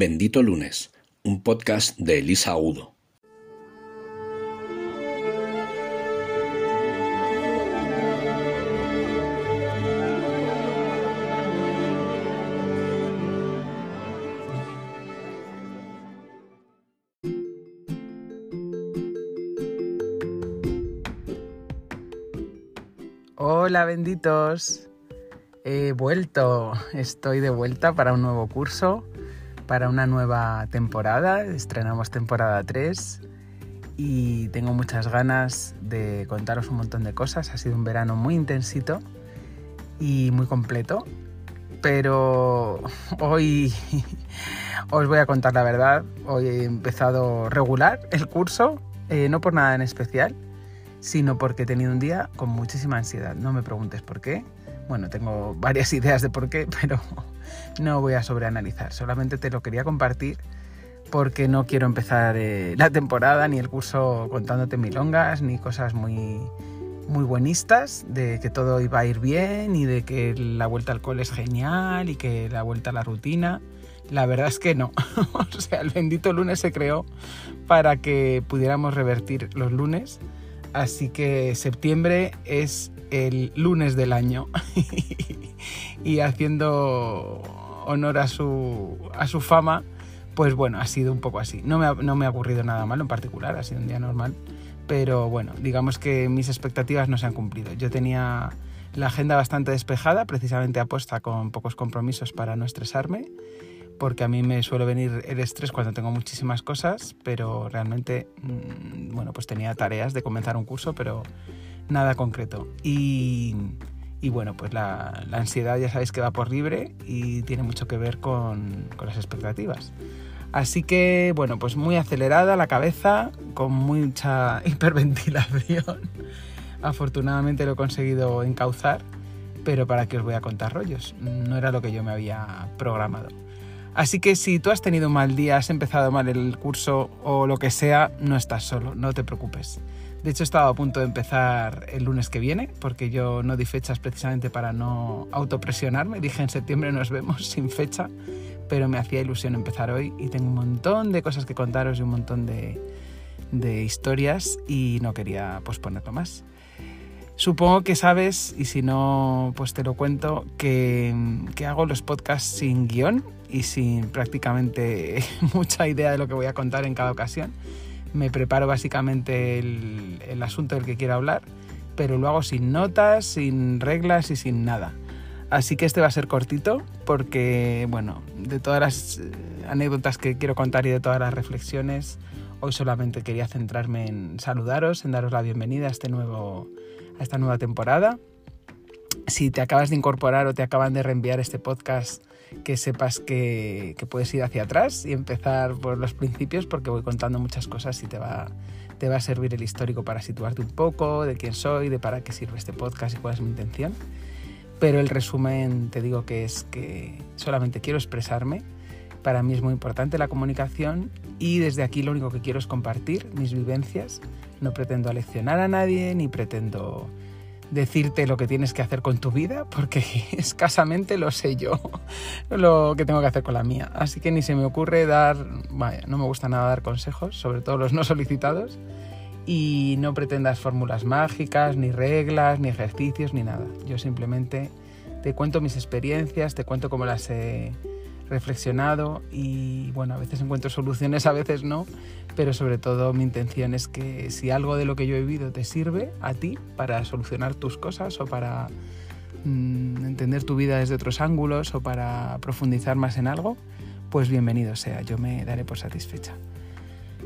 Bendito Lunes, un podcast de Elisa Udo. Hola benditos, he vuelto, estoy de vuelta para un nuevo curso, para una nueva temporada, estrenamos temporada 3 y tengo muchas ganas de contaros un montón de cosas, ha sido un verano muy intensito y muy completo, pero hoy os voy a contar la verdad, hoy he empezado regular el curso, eh, no por nada en especial, sino porque he tenido un día con muchísima ansiedad. No me preguntes por qué. Bueno, tengo varias ideas de por qué, pero no voy a sobreanalizar. Solamente te lo quería compartir porque no quiero empezar eh, la temporada ni el curso contándote milongas ni cosas muy muy buenistas de que todo iba a ir bien y de que la vuelta al cole es genial y que la vuelta a la rutina. La verdad es que no. o sea, el bendito lunes se creó para que pudiéramos revertir los lunes Así que septiembre es el lunes del año. y haciendo honor a su, a su fama, pues bueno, ha sido un poco así. No me, ha, no me ha ocurrido nada malo en particular, ha sido un día normal. Pero bueno, digamos que mis expectativas no se han cumplido. Yo tenía la agenda bastante despejada, precisamente apuesta con pocos compromisos para no estresarme porque a mí me suele venir el estrés cuando tengo muchísimas cosas, pero realmente, mm, bueno, pues tenía tareas de comenzar un curso, pero nada concreto. Y, bueno, pues la, ansiedad ya sabéis que va por libre y tiene mucho que ver con, con las expectativas. Así que, bueno, pues muy acelerada la cabeza, con mucha hiperventilación. Afortunadamente lo he conseguido encauzar, pero para qué os voy a contar rollos, no era lo que yo me había programado. Así que si tú has tenido un mal día, has empezado mal el curso o lo que sea, no estás solo, no te preocupes. De hecho, estaba a punto de empezar el lunes que viene, porque yo no di fechas precisamente para no autopresionarme. Dije en septiembre nos vemos sin fecha, pero me hacía ilusión empezar hoy y tengo un montón de cosas que contaros y un montón de, de historias y no quería posponerlo más. Supongo que sabes, y si no, pues te lo cuento, que, que hago los podcasts sin guion y sin prácticamente mucha idea de lo que voy a contar en cada ocasión. Me preparo básicamente el, el asunto del que quiero hablar, pero lo hago sin notas, sin reglas y sin nada. Así que este va a ser cortito porque, bueno, de todas las eh, anécdotas que quiero contar y de todas las reflexiones, hoy solamente quería centrarme en saludaros, en daros la bienvenida a, este nuevo, a esta nueva temporada. Si te acabas de incorporar o te acaban de reenviar este podcast que sepas que, puedes ir hacia atrás y empezar por los principios porque voy contando muchas cosas y te va, te va a servir el histórico para situarte un poco de quién soy, de para qué sirve este podcast y cuál es mi intención. Pero el resumen te digo que es que solamente quiero expresarme. Para mí es muy importante la comunicación y desde aquí lo único que quiero es compartir mis vivencias. No pretendo aleccionar a nadie ni pretendo decirte lo que tienes que hacer con tu vida, porque escasamente lo sé yo, lo que tengo que hacer con la mía. Así que ni se me ocurre dar, vaya, no me gusta nada dar consejos, sobre todo los no solicitados, y no pretendas fórmulas mágicas, ni reglas, ni ejercicios, ni nada. Yo simplemente te cuento mis experiencias, te cuento cómo las he reflexionado y bueno, a veces encuentro soluciones, a veces no, pero sobre todo mi intención es que si algo de lo que yo he vivido te sirve a ti para solucionar tus cosas o para mm, entender tu vida desde otros ángulos o para profundizar más en algo, pues bienvenido sea, yo me daré por satisfecha.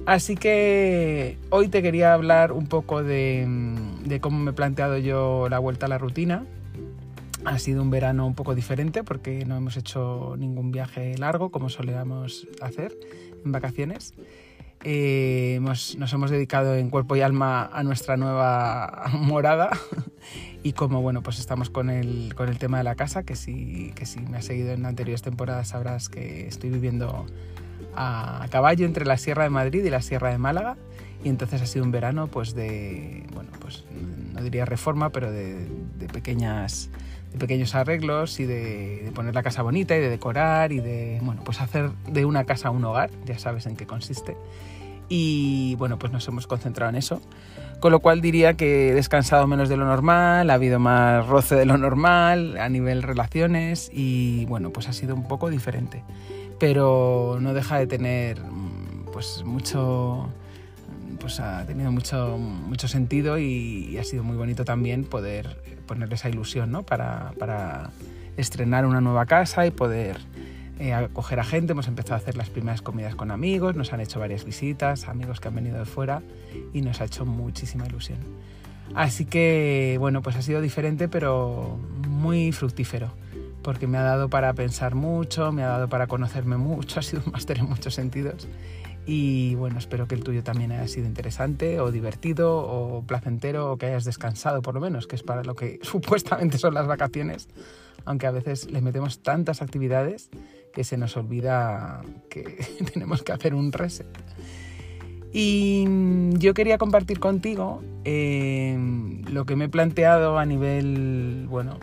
Así que hoy te quería hablar un poco de, de cómo me he planteado yo la vuelta a la rutina, ha sido un verano un poco diferente porque no hemos hecho ningún viaje largo como solíamos hacer en vacaciones. Eh, nos hemos dedicado en cuerpo y alma a nuestra nueva morada y como bueno pues estamos con el, con el tema de la casa que si, que si me has seguido en anteriores temporadas sabrás que estoy viviendo a caballo entre la Sierra de Madrid y la Sierra de Málaga y entonces ha sido un verano pues de bueno pues no diría reforma pero de, de pequeñas pequeños arreglos y de, poner la casa bonita y de decorar y de, bueno, pues hacer de una casa un hogar, ya sabes en qué consiste. Y bueno, pues nos hemos concentrado en eso. Con lo cual diría que he descansado menos de lo normal, ha habido más roce de lo normal a nivel relaciones y bueno, pues ha sido un poco diferente. Pero no deja de tener pues mucho pues ha tenido mucho, mucho sentido y, ha sido muy bonito también poder ponerle esa ilusión ¿no? para, para estrenar una nueva casa y poder eh, acoger a gente. Hemos empezado a hacer las primeras comidas con amigos, nos han hecho varias visitas, amigos que han venido de fuera y nos ha hecho muchísima ilusión. Así que, bueno, pues ha sido diferente, pero muy fructífero, porque me ha dado para pensar mucho, me ha dado para conocerme mucho, ha sido un máster en muchos sentidos y bueno, espero que el tuyo también haya sido interesante o divertido o placentero o que hayas descansado por lo menos, que es para lo que supuestamente son las vacaciones, aunque a veces le metemos tantas actividades que se nos olvida que tenemos que hacer un reset. Y yo quería compartir contigo eh, lo que me he planteado a nivel, bueno,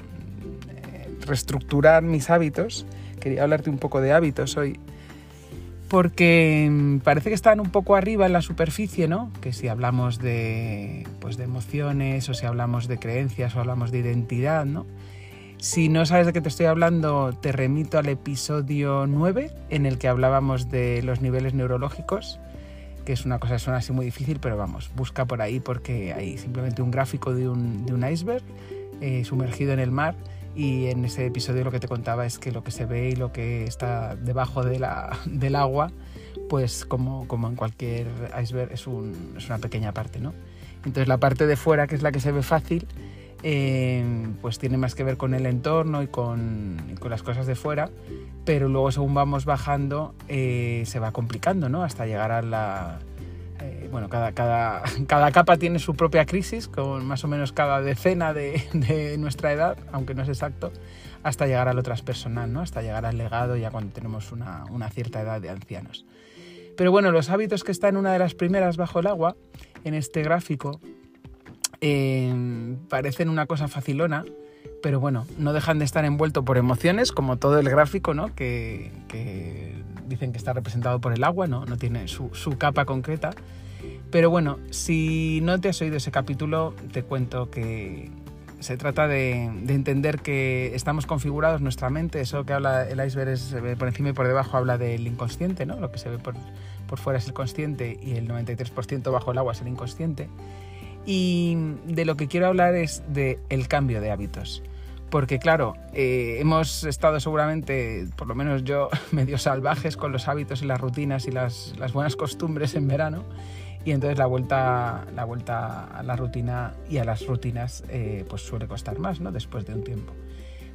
eh, reestructurar mis hábitos. Quería hablarte un poco de hábitos hoy porque mm, parece que están un poco arriba en la superficie, ¿no? Que si hablamos de, pues de emociones o si hablamos de creencias o hablamos de identidad, ¿no? Si no sabes de qué te estoy hablando, te remito al episodio 9 en el que hablábamos de los niveles neurológicos, que es una cosa que suena así muy difícil, pero vamos, busca por ahí porque hay simplemente un gráfico de un, iceberg eh, sumergido en el mar y en ese episodio lo que te contaba es que lo que se ve y lo que está debajo de la, del agua, pues como, como en cualquier iceberg es, un, es, una pequeña parte, ¿no? Entonces la parte de fuera, que es la que se ve fácil, eh, pues tiene más que ver con el entorno y con, con, las cosas de fuera, pero luego según vamos bajando eh, se va complicando, ¿no? Hasta llegar a la, eh, bueno, cada, cada, cada, capa tiene su propia crisis, con más o menos cada decena de, nuestra edad, aunque no es exacto, hasta llegar al lo transpersonal, ¿no? hasta llegar al legado ya cuando tenemos una, una, cierta edad de ancianos. Pero bueno, los hábitos que están en una de las primeras bajo el agua, en este gráfico, eh, parecen una cosa facilona, pero bueno, no dejan de estar envueltos por emociones, como todo el gráfico, ¿no? que dicen que está representado por el agua, no, no tiene su, su, capa concreta. Pero bueno, si no te has oído ese capítulo, te cuento que se trata de, de, entender que estamos configurados, nuestra mente, eso que habla el iceberg es por encima y por debajo habla del inconsciente, ¿no? Lo que se ve por, por fuera es el consciente y el 93% bajo el agua es el inconsciente. Y de lo que quiero hablar es del el cambio de hábitos porque claro, eh, hemos estado seguramente, por lo menos yo, medio salvajes con los hábitos y las rutinas y las, las buenas costumbres en verano, y entonces la vuelta, la vuelta a la rutina y a las rutinas eh, pues suele costar más, ¿no? Después de un tiempo.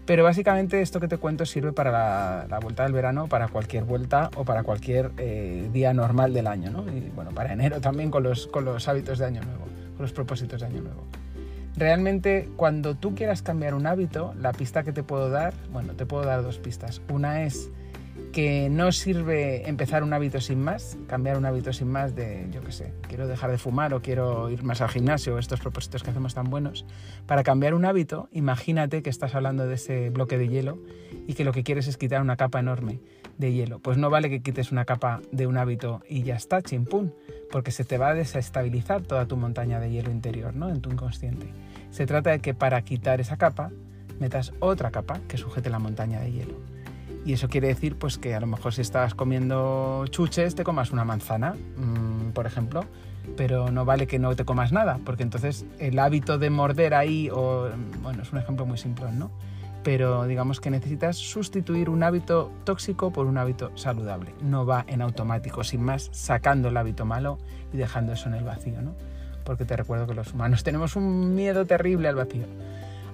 Pero básicamente esto que te cuento sirve para la, la vuelta del verano, para cualquier vuelta o para cualquier eh, día normal del año, ¿no? Y bueno, para enero también con los, con los hábitos de año nuevo, con los propósitos de año nuevo. Realmente cuando tú quieras cambiar un hábito, la pista que te puedo dar, bueno, te puedo dar dos pistas. Una es que no sirve empezar un hábito sin más, cambiar un hábito sin más de, yo qué sé, quiero dejar de fumar o quiero ir más al gimnasio, estos propósitos que hacemos tan buenos. Para cambiar un hábito, imagínate que estás hablando de ese bloque de hielo y que lo que quieres es quitar una capa enorme de hielo. Pues no vale que quites una capa de un hábito y ya está, chimpún, porque se te va a desestabilizar toda tu montaña de hielo interior, ¿no? En tu inconsciente. Se trata de que para quitar esa capa metas otra capa que sujete la montaña de hielo. Y eso quiere decir pues que a lo mejor si estás comiendo chuches te comas una manzana, mmm, por ejemplo, pero no vale que no te comas nada, porque entonces el hábito de morder ahí, bueno, es un ejemplo muy simple, ¿no? Pero digamos que necesitas sustituir un hábito tóxico por un hábito saludable. No va en automático, sin más, sacando el hábito malo y dejando eso en el vacío, ¿no? Porque te recuerdo que los humanos tenemos un miedo terrible al vacío.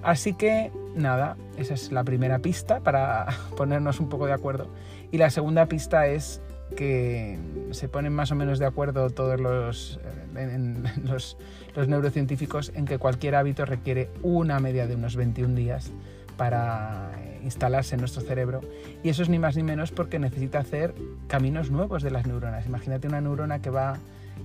Así que nada, esa es la primera pista para ponernos un poco de acuerdo. Y la segunda pista es que se ponen más o menos de acuerdo todos los, eh, neurocientíficos en que cualquier hábito requiere una media de unos 21 días para instalarse en nuestro cerebro. Y eso es ni más ni menos porque necesita hacer caminos nuevos de las neuronas. Imagínate una neurona que va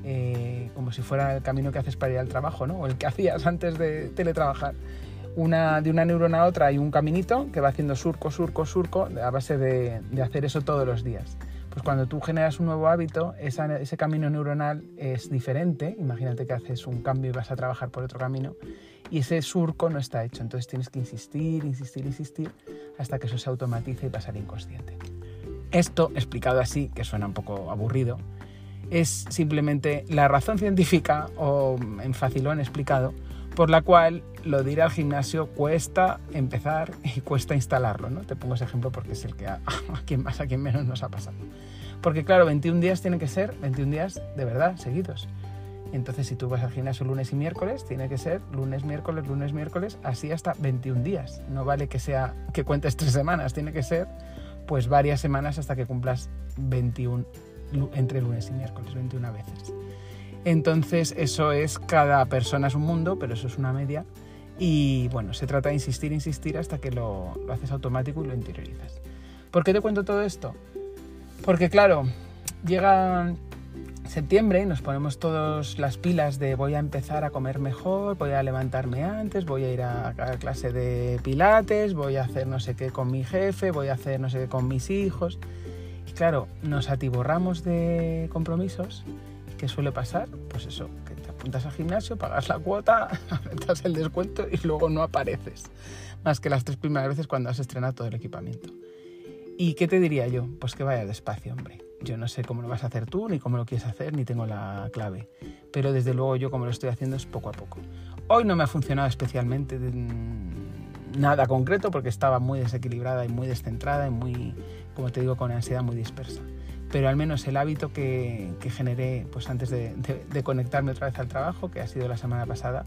eh, como si fuera el camino que haces para ir al trabajo, ¿no? O el que hacías antes de teletrabajar. de una neurona a otra hay un caminito que va haciendo surco, surco, surco a base de, de hacer eso todos los días. Pues cuando tú generas un nuevo hábito, ese camino neuronal es diferente. Imagínate que haces un cambio y vas a trabajar por otro camino y ese surco no está hecho. Entonces tienes que insistir, insistir, insistir hasta que eso se automatice y pasar inconsciente. Esto, explicado así, que suena un poco aburrido, es simplemente la razón científica, o en facilón explicado, por la cual lo de ir al gimnasio cuesta empezar y cuesta instalarlo. ¿no? Te pongo ese ejemplo porque es el que a, a quien más, a quien menos nos ha pasado. Porque claro, 21 días tienen que ser 21 días de verdad, seguidos. Entonces, si tú vas al gimnasio lunes y miércoles, tiene que ser lunes, miércoles, lunes, miércoles, así hasta 21 días. No vale que sea que cuentes tres semanas, tiene que ser pues varias semanas hasta que cumplas 21 entre lunes y miércoles, 21 veces. Entonces, eso es, cada persona es un mundo, pero eso es una media. Y bueno, se trata de insistir, insistir hasta que lo, lo haces automático y lo interiorizas. ¿Por qué te cuento todo esto? Porque claro, llega septiembre y nos ponemos todos las pilas de voy a empezar a comer mejor, voy a levantarme antes, voy a ir a, a, clase de pilates, voy a hacer no sé qué con mi jefe, voy a hacer no sé qué con mis hijos. Claro, nos atiborramos de compromisos ¿Qué suele pasar? Pues eso, que te apuntas al gimnasio, pagas la cuota, apretas el descuento y luego no apareces. Más que las tres primeras veces cuando has estrenado todo el equipamiento. ¿Y qué te diría yo? Pues que vaya despacio, hombre. Yo no sé cómo lo vas a hacer tú, ni cómo lo quieres hacer, ni tengo la clave. Pero desde luego yo como lo estoy haciendo es poco a poco. Hoy no me ha funcionado especialmente nada concreto porque estaba muy desequilibrada y muy descentrada y muy, como te digo, con ansiedad muy dispersa pero al menos el hábito que, que generé pues antes de, conectarme otra vez al trabajo, que ha sido la semana pasada,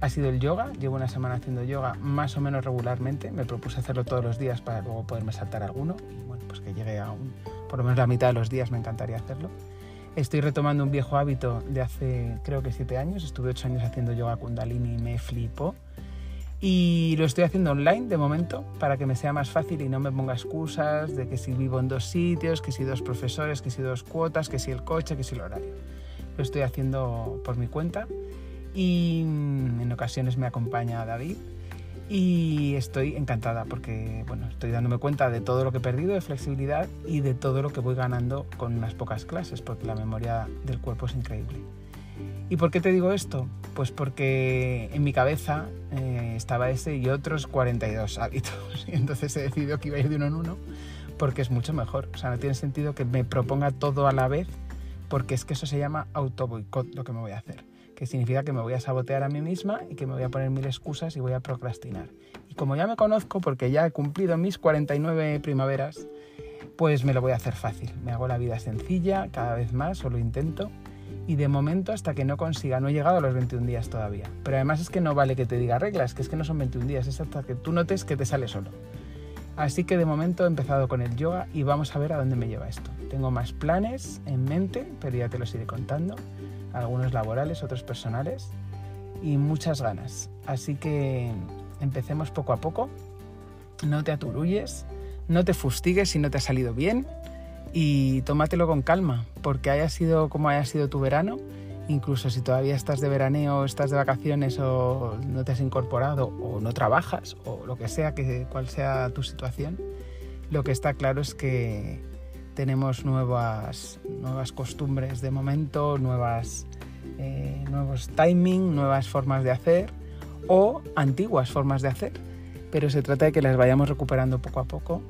ha sido el yoga. Llevo una semana haciendo yoga más o menos regularmente. Me propuse hacerlo todos los días para luego poderme saltar alguno. Y bueno, pues que llegue a un, por lo menos la mitad de los días me encantaría hacerlo. Estoy retomando un viejo hábito de hace creo que siete años. Estuve ocho años haciendo yoga kundalini y me flipó. Y lo estoy haciendo online de momento para que me sea más fácil y no me ponga excusas de que si vivo en dos sitios, que si dos profesores, que si dos cuotas, que si el coche, que si el horario. Lo estoy haciendo por mi cuenta y en ocasiones me acompaña David y estoy encantada porque bueno, estoy dándome cuenta de todo lo que he perdido de flexibilidad y de todo lo que voy ganando con unas pocas clases porque la memoria del cuerpo es increíble. ¿Y por qué te digo esto? Pues porque en mi cabeza eh, estaba ese y otros 42 hábitos. Y entonces he decidido que iba a ir de uno en uno porque es mucho mejor. O sea, no tiene sentido que me proponga todo a la vez porque es que eso se llama autoboicot lo que me voy a hacer. Que significa que me voy a sabotear a mí misma y que me voy a poner mil excusas y voy a procrastinar. Y como ya me conozco porque ya he cumplido mis 49 primaveras, pues me lo voy a hacer fácil. Me hago la vida sencilla cada vez más, o lo intento y de momento hasta que no consiga, no he llegado a los 21 días todavía. Pero además es que no vale que te diga reglas, que es que no son 21 días, es hasta que tú notes que te sale solo. Así que de momento he empezado con el yoga y vamos a ver a dónde me lleva esto. Tengo más planes en mente, pero ya te los iré contando, algunos laborales, otros personales y muchas ganas. Así que empecemos poco a poco, no te aturulles, no te fustigues si no te ha salido bien y tómatelo con calma, porque haya sido como haya sido tu verano, incluso si todavía estás de veraneo, estás de vacaciones o no te has incorporado o no trabajas o lo que sea, que cual sea tu situación, lo que está claro es que tenemos nuevas, nuevas costumbres de momento, nuevas, eh, nuevos timing, nuevas formas de hacer o antiguas formas de hacer, pero se trata de que las vayamos recuperando poco a poco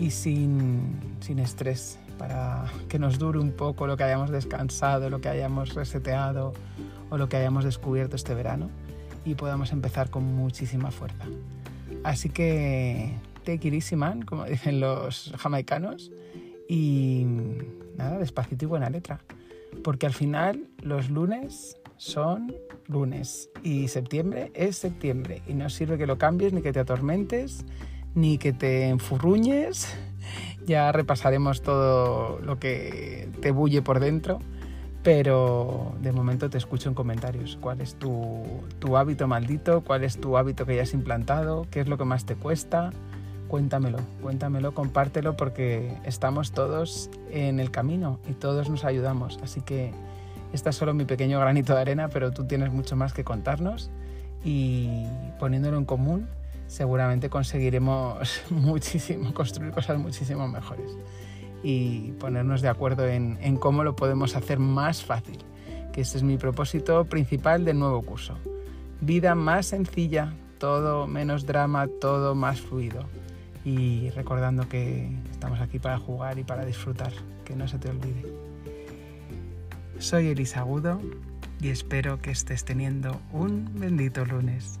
y sin, sin estrés para que nos dure un poco lo que hayamos descansado, lo que hayamos reseteado o lo que hayamos descubierto este verano y podamos empezar con muchísima fuerza. Así que take como dicen los jamaicanos, y nada, despacito y buena letra. Porque al final los lunes son lunes y septiembre es septiembre y no sirve que lo cambies ni que te atormentes ni que te enfurruñes. Ya repasaremos todo lo que te bulle por dentro, pero de momento te escucho en comentarios. ¿Cuál es tu, tu hábito maldito? ¿Cuál es tu hábito que ya has implantado? ¿Qué es lo que más te cuesta? Cuéntamelo, cuéntamelo, compártelo porque estamos todos en el camino y todos nos ayudamos. Así que este es solo mi pequeño granito de arena, pero tú tienes mucho más que contarnos y poniéndolo en común seguramente conseguiremos muchísimo, construir cosas muchísimo mejores y ponernos de acuerdo en, cómo lo podemos hacer más fácil, que este es mi propósito principal del nuevo curso. Vida más sencilla, todo menos drama, todo más fluido. Y recordando que estamos aquí para jugar y para disfrutar, que no se te olvide. Soy Elisa Agudo y espero que estés teniendo un bendito lunes.